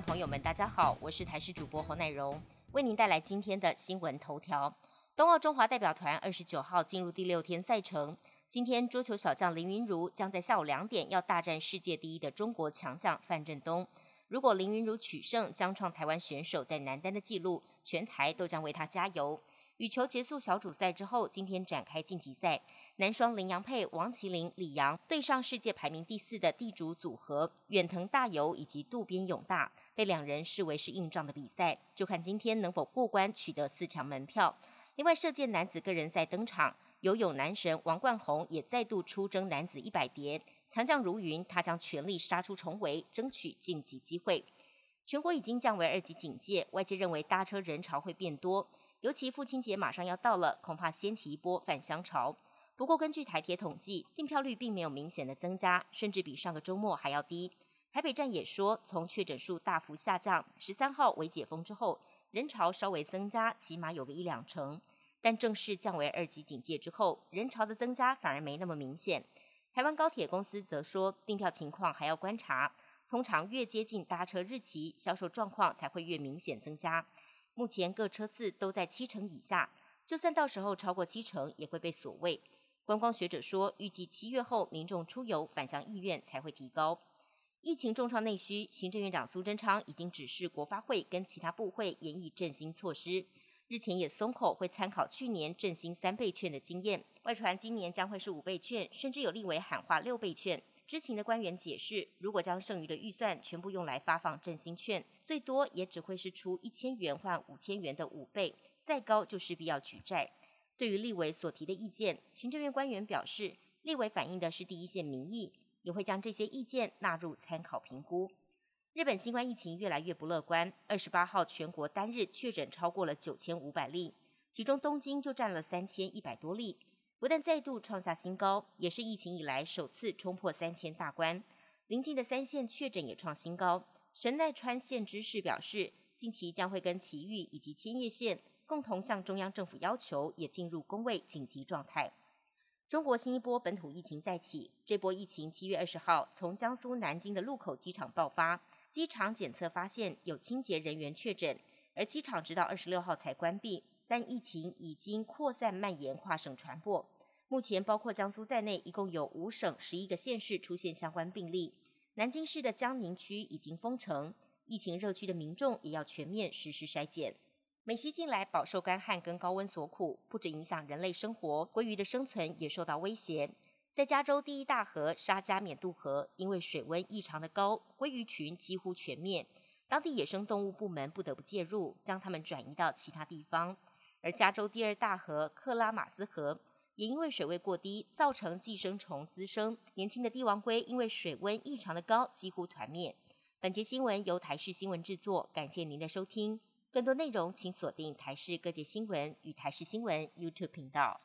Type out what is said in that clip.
朋友们，大家好，我是台视主播侯乃荣，为您带来今天的新闻头条。冬奥中华代表团二十九号进入第六天赛程，今天桌球小将林云如将在下午两点要大战世界第一的中国强将范振东。如果林云如取胜，将创台湾选手在男单的纪录，全台都将为他加油。羽球结束小组赛之后，今天展开晋级赛，男双林洋配王麒麟、李阳对上世界排名第四的地主组合远藤大由以及渡边勇大，被两人视为是硬仗的比赛，就看今天能否过关取得四强门票。另外，射箭男子个人赛登场，游泳男神王冠宏也再度出征男子一百蝶，强将如云，他将全力杀出重围，争取晋级机会。全国已经降为二级警戒，外界认为搭车人潮会变多。尤其父亲节马上要到了，恐怕掀起一波返乡潮。不过，根据台铁统计，订票率并没有明显的增加，甚至比上个周末还要低。台北站也说，从确诊数大幅下降，十三号为解封之后，人潮稍微增加，起码有个一两成。但正式降为二级警戒之后，人潮的增加反而没那么明显。台湾高铁公司则说，订票情况还要观察，通常越接近搭车日期，销售状况才会越明显增加。目前各车次都在七成以下，就算到时候超过七成，也会被所谓。观光学者说，预计七月后民众出游返乡意愿才会提高。疫情重创内需，行政院长苏贞昌已经指示国发会跟其他部会研议振兴措施。日前也松口，会参考去年振兴三倍券的经验，外传今年将会是五倍券，甚至有立委喊话六倍券。知情的官员解释，如果将剩余的预算全部用来发放振兴券，最多也只会是出一千元换五千元的五倍，再高就势必要举债。对于立委所提的意见，行政院官员表示，立委反映的是第一线民意，也会将这些意见纳入参考评估。日本新冠疫情越来越不乐观，二十八号全国单日确诊超过了九千五百例，其中东京就占了三千一百多例。不但再度创下新高，也是疫情以来首次冲破三千大关。临近的三县确诊也创新高。神奈川县知事表示，近期将会跟埼玉以及千叶县共同向中央政府要求，也进入公卫紧急状态。中国新一波本土疫情再起，这波疫情七月二十号从江苏南京的禄口机场爆发，机场检测发现有清洁人员确诊，而机场直到二十六号才关闭。但疫情已经扩散蔓延，跨省传播。目前包括江苏在内，一共有五省十一个县市出现相关病例。南京市的江宁区已经封城，疫情热区的民众也要全面实施筛检。美西近来饱受干旱跟高温所苦，不止影响人类生活，鲑鱼的生存也受到威胁。在加州第一大河沙加缅渡河，因为水温异常的高，鲑鱼群几乎全灭。当地野生动物部门不得不介入，将它们转移到其他地方。而加州第二大河克拉马斯河。也因为水位过低，造成寄生虫滋生，年轻的帝王龟因为水温异常的高，几乎团灭。本节新闻由台视新闻制作，感谢您的收听。更多内容请锁定台视各界新闻与台视新闻 YouTube 频道。